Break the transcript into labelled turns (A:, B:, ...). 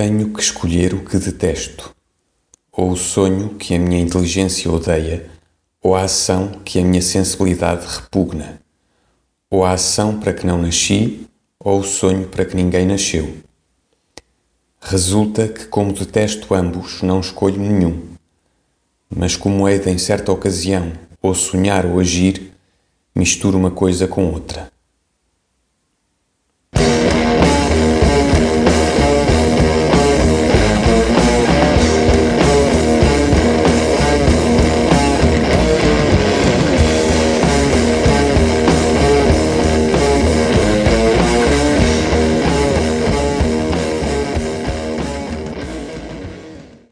A: Tenho que escolher o que detesto: ou o sonho que a minha inteligência odeia, ou a ação que a minha sensibilidade repugna, ou a ação para que não nasci, ou o sonho para que ninguém nasceu. Resulta que, como detesto ambos, não escolho nenhum. Mas, como é de, em certa ocasião, ou sonhar ou agir, misturo uma coisa com outra.